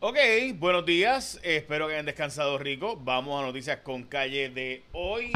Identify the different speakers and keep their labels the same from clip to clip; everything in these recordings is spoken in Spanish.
Speaker 1: Ok, buenos días. Espero que hayan descansado rico. Vamos a noticias con calle de hoy.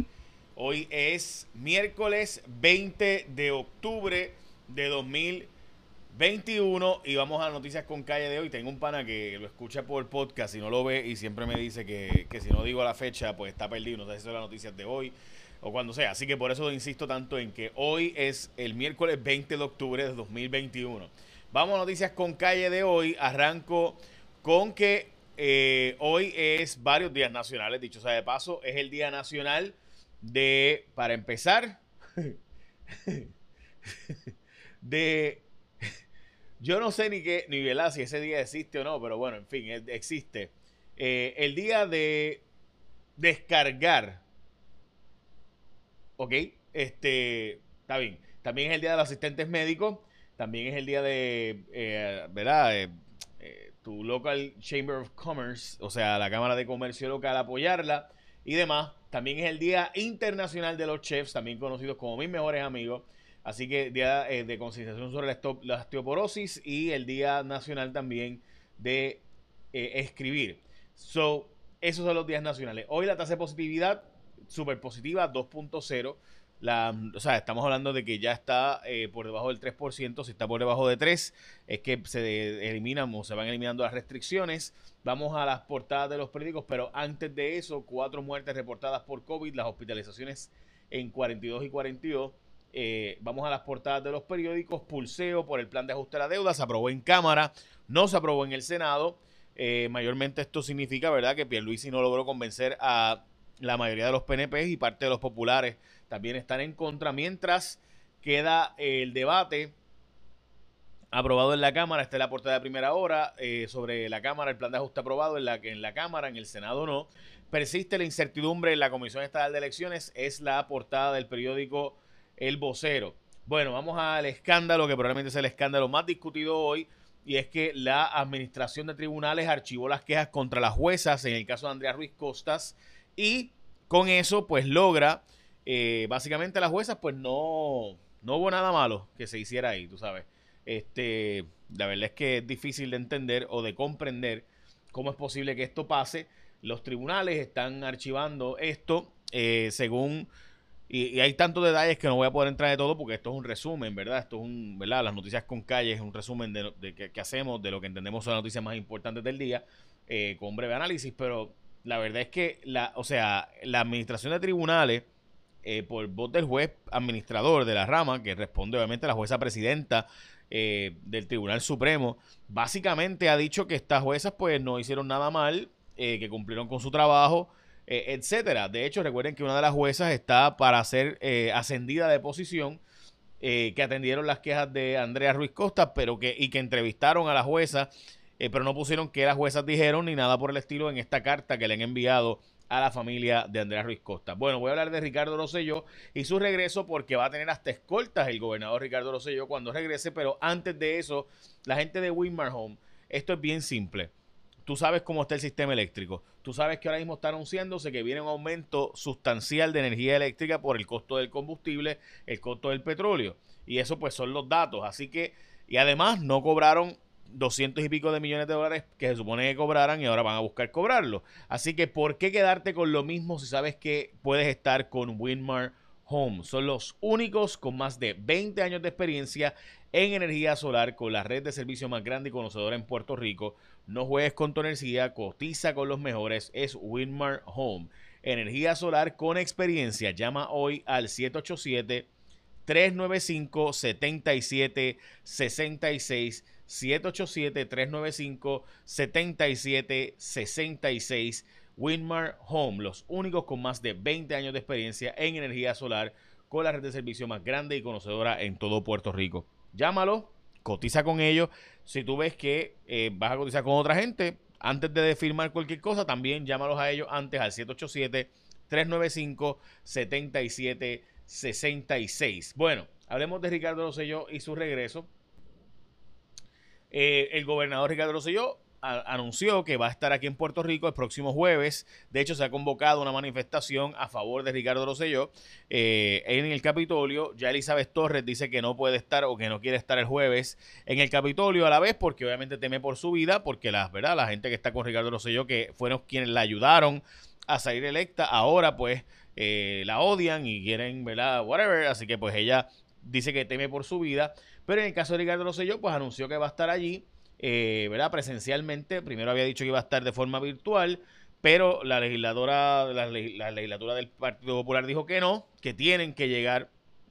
Speaker 1: Hoy es miércoles 20 de octubre de 2021 y vamos a noticias con calle de hoy. Tengo un pana que lo escucha por podcast y no lo ve y siempre me dice que, que si no digo la fecha pues está perdido. No sé si son las noticias de hoy o cuando sea. Así que por eso insisto tanto en que hoy es el miércoles 20 de octubre de 2021. Vamos a noticias con calle de hoy. Arranco con que eh, hoy es varios días nacionales, dicho sea de paso, es el Día Nacional de, para empezar, de, yo no sé ni qué, ni ¿verdad? si ese día existe o no, pero bueno, en fin, existe. Eh, el día de descargar, ¿ok? Este, está bien. También es el día de los asistentes médicos, también es el día de, eh, ¿verdad? Tu local Chamber of Commerce, o sea, la Cámara de Comercio local, apoyarla y demás. También es el Día Internacional de los Chefs, también conocidos como mis mejores amigos. Así que Día eh, de Concienciación sobre la, Osteoporosis y el Día Nacional también de eh, Escribir. So, esos son los días nacionales. Hoy la tasa de positividad, súper positiva, 2.0 o sea, estamos hablando de que ya está eh, por debajo del 3%, si está por debajo de 3, es que se eliminan o se van eliminando las restricciones. Vamos a las portadas de los periódicos, pero antes de eso, cuatro muertes reportadas por COVID, las hospitalizaciones en 42 y 42. Eh, vamos a las portadas de los periódicos. Pulseo por el plan de ajuste a la deuda. Se aprobó en Cámara, no se aprobó en el Senado. Eh, mayormente esto significa, ¿verdad?, que Pierluisi no logró convencer a la mayoría de los PNP y parte de los populares también están en contra, mientras queda el debate aprobado en la Cámara, está en la portada de primera hora, eh, sobre la Cámara, el plan de ajuste aprobado en la, en la Cámara, en el Senado no. Persiste la incertidumbre en la Comisión Estatal de Elecciones, es la portada del periódico El Vocero. Bueno, vamos al escándalo, que probablemente es el escándalo más discutido hoy, y es que la Administración de Tribunales archivó las quejas contra las juezas en el caso de Andrea Ruiz Costas, y con eso pues logra eh, básicamente las juezas, pues no, no hubo nada malo que se hiciera ahí, tú sabes. Este, la verdad es que es difícil de entender o de comprender cómo es posible que esto pase. Los tribunales están archivando esto eh, según... Y, hay tantos detalles que no voy a poder entrar de todo porque esto es un resumen, ¿verdad? Esto es un, ¿verdad? Las noticias con calle es un resumen de, de que, hacemos, de lo que entendemos son las noticias más importantes del día, eh, con breve análisis, pero la verdad es que, la, o sea, la administración de tribunales eh, por voz del juez administrador de la rama, que responde obviamente a la jueza presidenta eh, del Tribunal Supremo, básicamente ha dicho que estas juezas pues no hicieron nada mal, eh, que cumplieron con su trabajo, etcétera. De hecho, recuerden que una de las juezas está para ser ascendida de posición, que atendieron las quejas de Andrea Ruiz Costa, pero que, y que entrevistaron a la jueza, pero no pusieron que las juezas dijeron ni nada por el estilo en esta carta que le han enviado a la familia de Andrea Ruiz Costa. Bueno, voy a hablar de Ricardo Rosselló y su regreso porque va a tener hasta escoltas el gobernador Ricardo Rosselló cuando regrese, pero antes de eso, la gente de Winmar Home, esto es bien simple. Tú sabes cómo está el sistema eléctrico. Tú sabes que ahora mismo está anunciándose que viene un aumento sustancial de energía eléctrica por el costo del combustible, el costo del petróleo. Y eso pues son los datos. Así que, y además no cobraron 200 y pico de millones de dólares que se supone que cobraran y ahora van a buscar cobrarlo. Así que, ¿por qué quedarte con lo mismo si sabes que puedes estar con Winmar Home? Son los únicos con más de 20 años de experiencia en energía solar con la red de servicio más grande y conocedora en Puerto Rico. No juegues con tu energía, cotiza con los mejores, es Winmar Home. Energía solar con experiencia. Llama hoy al 787 395 7766 787-395-7766. Winmar Home, los únicos con más de 20 años de experiencia en energía solar, con la red de servicio más grande y conocedora en todo Puerto Rico. Llámalo, cotiza con ellos. Si tú ves que eh, vas a cotizar con otra gente, antes de firmar cualquier cosa, también llámalos a ellos antes al 787-395-7766. Bueno, hablemos de Ricardo Rosselló y su regreso. Eh, el gobernador Ricardo Rosselló anunció que va a estar aquí en Puerto Rico el próximo jueves. De hecho, se ha convocado una manifestación a favor de Ricardo Rosselló eh, en el Capitolio. Ya Elizabeth Torres dice que no puede estar o que no quiere estar el jueves en el Capitolio a la vez porque obviamente teme por su vida, porque la, ¿verdad? la gente que está con Ricardo Rosselló, que fueron quienes la ayudaron a salir electa, ahora pues eh, la odian y quieren, ¿verdad? Whatever. Así que pues ella dice que teme por su vida. Pero en el caso de Ricardo Rosselló, pues anunció que va a estar allí, eh, ¿verdad? Presencialmente. Primero había dicho que iba a estar de forma virtual, pero la legisladora, la, legislatura del Partido Popular dijo que no, que tienen que llegar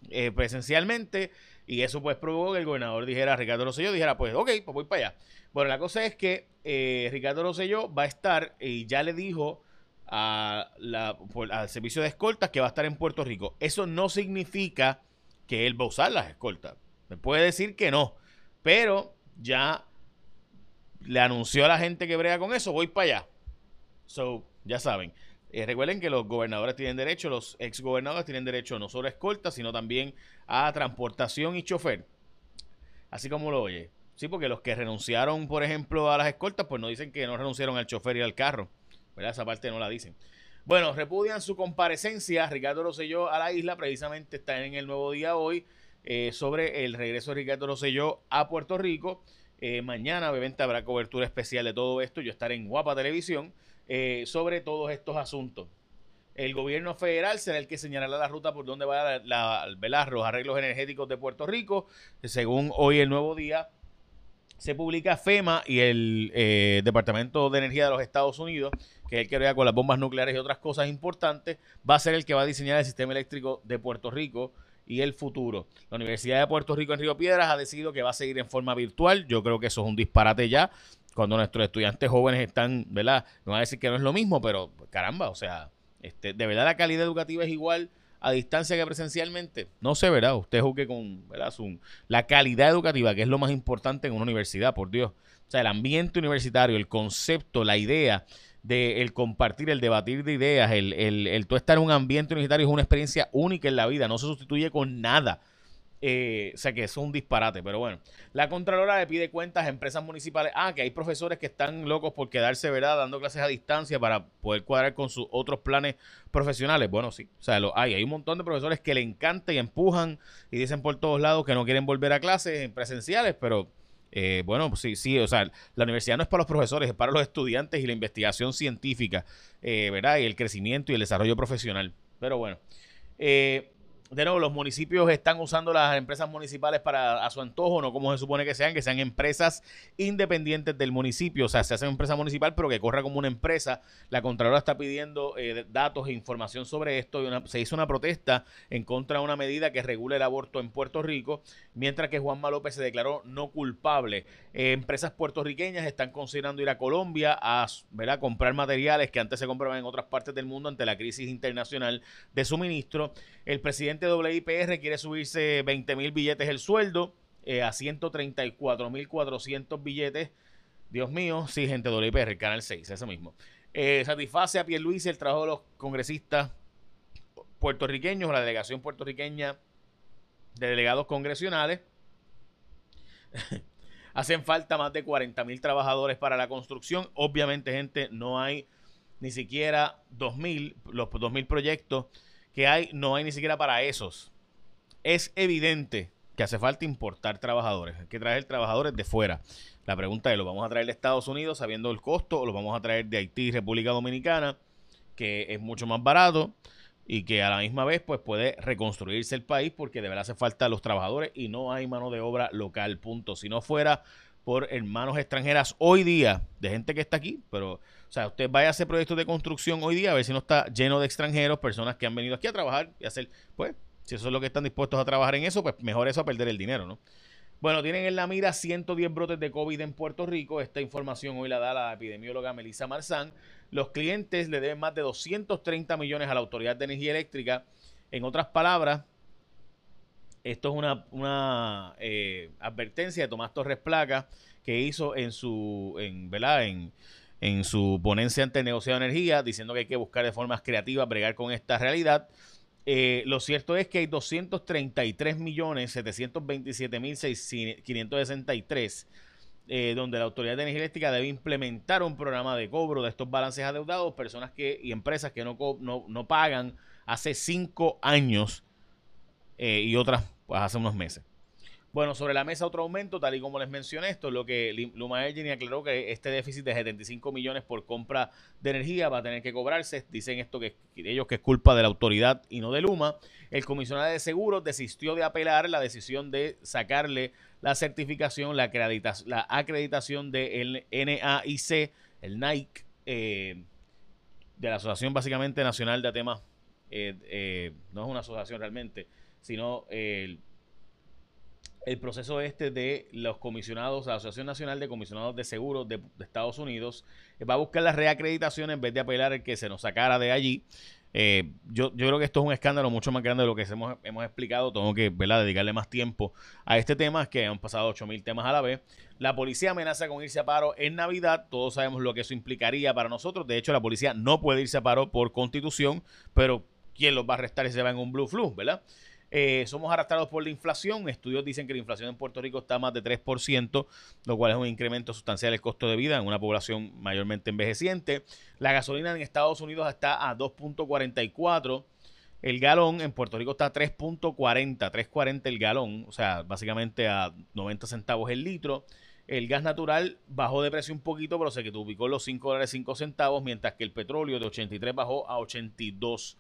Speaker 1: eh, presencialmente. Y eso pues provocó que el gobernador dijera, Ricardo Rosselló dijera, pues ok, pues voy para allá. Bueno, la cosa es que eh, Ricardo Rosselló va a estar y ya le dijo al servicio de escoltas que va a estar en Puerto Rico. Eso no significa que él va a usar las escoltas. Me puede decir que no, pero ya le anunció a la gente que brega con eso, voy para allá. So, ya saben. Eh, recuerden que los gobernadores tienen derecho, los ex gobernadores tienen derecho no solo a escolta, sino también a transportación y chofer. Así como lo oye. Sí, porque los que renunciaron, por ejemplo, a las escoltas, pues no dicen que no renunciaron al chofer y al carro. ¿Verdad? Esa parte no la dicen. Bueno, repudian su comparecencia. Ricardo Rosselló a la isla, precisamente está en el nuevo día hoy. Eh, sobre el regreso de Ricardo Rosselló a Puerto Rico. Eh, mañana, obviamente, habrá cobertura especial de todo esto. Yo estaré en Guapa Televisión eh, sobre todos estos asuntos. El gobierno federal será el que señalará la ruta por donde va la, los arreglos energéticos de Puerto Rico. Según hoy el nuevo día, se publica FEMA y el Departamento de Energía de los Estados Unidos, que es el que vea con las bombas nucleares y otras cosas importantes, va a ser el que va a diseñar el sistema eléctrico de Puerto Rico y el futuro. La Universidad de Puerto Rico en Río Piedras ha decidido que va a seguir en forma virtual. Yo creo que eso es un disparate ya. Cuando nuestros estudiantes jóvenes están, ¿verdad? No va a decir que no es lo mismo, pero caramba, o sea, este, de verdad la calidad educativa es igual a distancia que presencialmente. No sé, ¿verdad? Usted juzgue con, ¿verdad? la calidad educativa, que es lo más importante en una universidad, por Dios. O sea, el ambiente universitario, el concepto, la idea de el compartir, el debatir de ideas, el, el, el estar en un ambiente universitario es una experiencia única en la vida, no se sustituye con nada. Eh, o sea que es un disparate, pero bueno. La Contralora le pide cuentas a empresas municipales. Ah, que hay profesores que están locos por quedarse, ¿verdad? Dando clases a distancia para poder cuadrar con sus otros planes profesionales. Bueno, sí. O sea, lo hay. Hay un montón de profesores que le encanta y empujan y dicen por todos lados que no quieren volver a clases presenciales, pero eh, bueno, pues sí, sí, o sea, la universidad no es para los profesores, es para los estudiantes y la investigación científica, eh, ¿verdad? Y el crecimiento y el desarrollo profesional. Pero bueno, eh, de nuevo, los municipios están usando las empresas municipales para a su antojo, no como se supone que sean, que sean empresas independientes del municipio. O sea, se hace una empresa municipal, pero que corra como una empresa. La Contralora está pidiendo eh, datos e información sobre esto. Y se hizo una protesta en contra de una medida que regula el aborto en Puerto Rico, mientras que Juanma López se declaró no culpable. Eh, empresas puertorriqueñas están considerando ir a Colombia a ¿verdad? comprar materiales que antes se compraban en otras partes del mundo ante la crisis internacional de suministro. El presidente WIPR quiere subirse 20 mil billetes el sueldo eh, a 134 mil 400 billetes. Dios mío, sí, gente de WIPR, Canal 6, ese mismo. Eh, satisface a Pierluisi el trabajo de los congresistas puertorriqueños, la delegación puertorriqueña de delegados congresionales. Hacen falta más de 40 mil trabajadores para la construcción. Obviamente, gente, no hay ni siquiera 2.000, los 2.000 proyectos que hay, no hay ni siquiera para esos. Es evidente que hace falta importar trabajadores, hay que traer trabajadores de fuera. La pregunta es, ¿lo vamos a traer de Estados Unidos sabiendo el costo o lo vamos a traer de Haití y República Dominicana, que es mucho más barato y que a la misma vez pues puede reconstruirse el país porque de verdad hace falta los trabajadores y no hay mano de obra local, punto. Si no fuera por hermanos extranjeras hoy día, de gente que está aquí, pero o sea, usted vaya a hacer proyectos de construcción hoy día, a ver si no está lleno de extranjeros, personas que han venido aquí a trabajar y hacer, pues, si eso es lo que están dispuestos a trabajar en eso, pues mejor eso a perder el dinero, ¿no? Bueno, tienen en la mira 110 brotes de COVID en Puerto Rico. Esta información hoy la da la epidemióloga Melissa Marzán. Los clientes le deben más de 230 millones a la Autoridad de Energía Eléctrica. En otras palabras, esto es una, una eh, advertencia de Tomás Torres Placa que hizo en su, en, ¿verdad? En, en su ponencia ante el negociado de energía, diciendo que hay que buscar de formas creativas bregar con esta realidad. Eh, lo cierto es que hay 233 millones 727 mil 563 eh, donde la Autoridad de Energía Eléctrica debe implementar un programa de cobro de estos balances adeudados, personas que y empresas que no, no, no pagan hace cinco años eh, y otras pues, hace unos meses. Bueno, sobre la mesa otro aumento, tal y como les mencioné, esto es lo que Luma Energy aclaró que este déficit de 75 millones por compra de energía va a tener que cobrarse. Dicen esto que ellos que es culpa de la autoridad y no de Luma. El comisionado de seguros desistió de apelar la decisión de sacarle la certificación, la, acreditación, la acreditación del NAIC, el NIC, eh, de la Asociación básicamente Nacional de Temas, eh, no es una asociación realmente, sino el el proceso este de los comisionados, la Asociación Nacional de Comisionados de Seguros de, Estados Unidos, eh, va a buscar la reacreditación en vez de apelar el que se nos sacara de allí. Eh, yo, yo creo que esto es un escándalo mucho más grande de lo que hemos, hemos explicado. Tengo que dedicarle más tiempo a este tema, que han pasado 8.000 temas a la vez. La policía amenaza con irse a paro en Navidad. Todos sabemos lo que eso implicaría para nosotros. De hecho, la policía no puede irse a paro por constitución, pero ¿quién los va a arrestar y se va en un blue flu, verdad? Eh, somos arrastrados por la inflación. Estudios dicen que la inflación en Puerto Rico está más de 3%, lo cual es un incremento sustancial del costo de vida en una población mayormente envejeciente. La gasolina en Estados Unidos está a 2.44. El galón en Puerto Rico está a 3.40, 3.40 el galón, o sea, básicamente a 90 centavos el litro. El gas natural bajó de precio un poquito, pero se que ubicó los 5 dólares 5 centavos, mientras que el petróleo de 83 bajó a 82.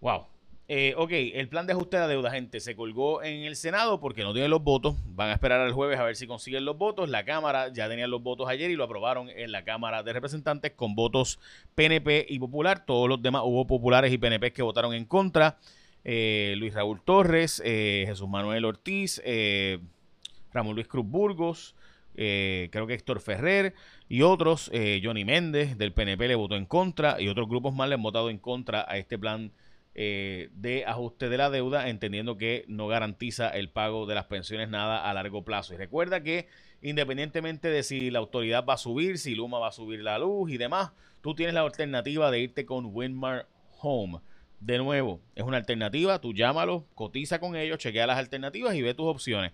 Speaker 1: Wow, eh, ok, el plan de ajuste de deuda, gente, se colgó en el Senado porque no tienen los votos. Van a esperar al jueves a ver si consiguen los votos. La Cámara ya tenía los votos ayer y lo aprobaron en la Cámara de Representantes con votos PNP y Popular. Todos los demás hubo populares y PNP que votaron en contra. Eh, Luis Raúl Torres, eh, Jesús Manuel Ortiz, Ramón Luis Cruz Burgos, creo que Héctor Ferrer y otros, Johnny Méndez del PNP le votó en contra y otros grupos más le han votado en contra a este plan eh, de ajuste de la deuda, entendiendo que no garantiza el pago de las pensiones nada a largo plazo. Y recuerda que independientemente de si la autoridad va a subir, si Luma va a subir la luz y demás, tú tienes la alternativa de irte con Winmar Home. De nuevo, es una alternativa, tú llámalo, cotiza con ellos, chequea las alternativas y ve tus opciones.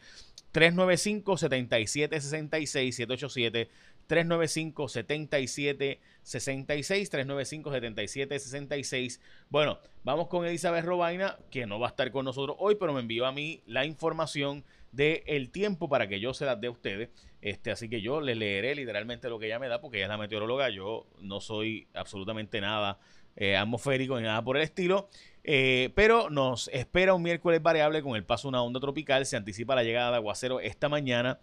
Speaker 1: 395-7766, 787 395-7766, 395-7766. Bueno, vamos con Elizabeth Robaina, que no va a estar con nosotros hoy, pero me envió a mí la información del el tiempo para que yo se las dé a ustedes. Este, así que yo le leeré literalmente lo que ella me da, porque ella es la meteoróloga, yo no soy absolutamente nada eh, atmosférico ni nada por el estilo. Eh, pero nos espera un miércoles variable con el paso de una onda tropical. Se anticipa la llegada de aguacero esta mañana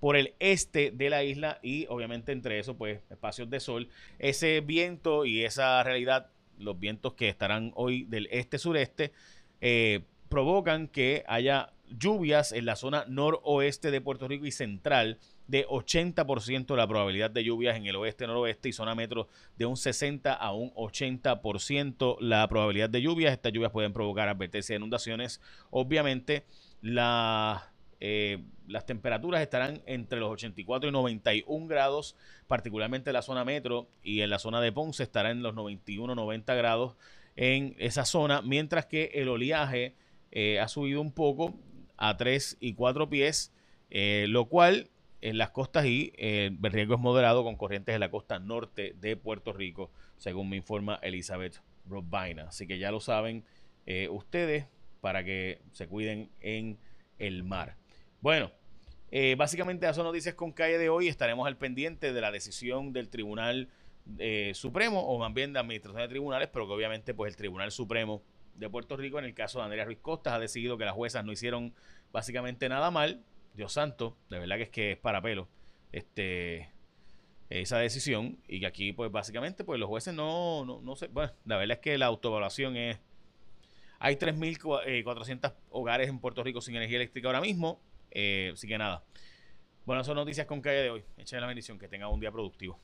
Speaker 1: por el este de la isla y obviamente entre eso pues espacios de sol. Ese viento y esa realidad, los vientos que estarán hoy del este-sureste, eh, provocan que haya lluvias en la zona noroeste de Puerto Rico y central de 80% la probabilidad de lluvias en el oeste, noroeste y zona metro de un 60 a un 80% la probabilidad de lluvias. Estas lluvias pueden provocar advertencia de inundaciones. Obviamente la eh, las temperaturas estarán entre los 84 y 91 grados, particularmente en la zona metro y en la zona de Ponce estará en los 91-90 grados en esa zona, mientras que el oleaje eh, ha subido un poco a 3 y 4 pies, eh, lo cual en las costas y el riesgo es moderado con corrientes en la costa norte de Puerto Rico, según me informa Elizabeth Robina. Así que ya lo saben ustedes para que se cuiden en el mar. Bueno, eh, básicamente eso noticias con calle de hoy. Estaremos al pendiente de la decisión del Tribunal eh, Supremo o más bien de Administración de Tribunales, pero que obviamente pues el Tribunal Supremo de Puerto Rico en el caso de Andrea Ruiz Costas ha decidido que las juezas no hicieron básicamente nada mal. Dios santo, de verdad que es que es para pelo este, esa decisión y que aquí pues básicamente pues los jueces no, no, no sé, bueno, la verdad es que la autoevaluación es... Hay 3.400 hogares en Puerto Rico sin energía eléctrica ahora mismo eh, así que nada. Bueno, son noticias con calle de hoy. Echen la bendición. Que tenga un día productivo.